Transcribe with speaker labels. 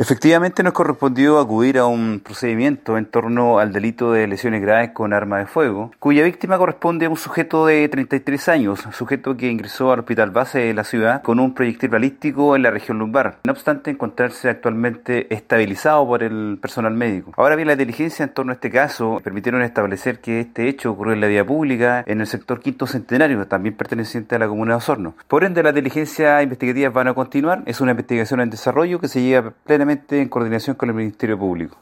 Speaker 1: Efectivamente nos correspondió acudir a un procedimiento en torno al delito de lesiones graves con arma de fuego, cuya víctima corresponde a un sujeto de 33 años, sujeto que ingresó al hospital base de la ciudad con un proyectil balístico en la región lumbar, no obstante encontrarse actualmente estabilizado por el personal médico. Ahora bien, la diligencia en torno a este caso permitieron establecer que este hecho ocurrió en la vía pública en el sector Quinto Centenario, también perteneciente a la comuna de Osorno. Por ende, las diligencias investigativas van a continuar, es una investigación en desarrollo que se lleva plenamente en coordinación con el Ministerio Público.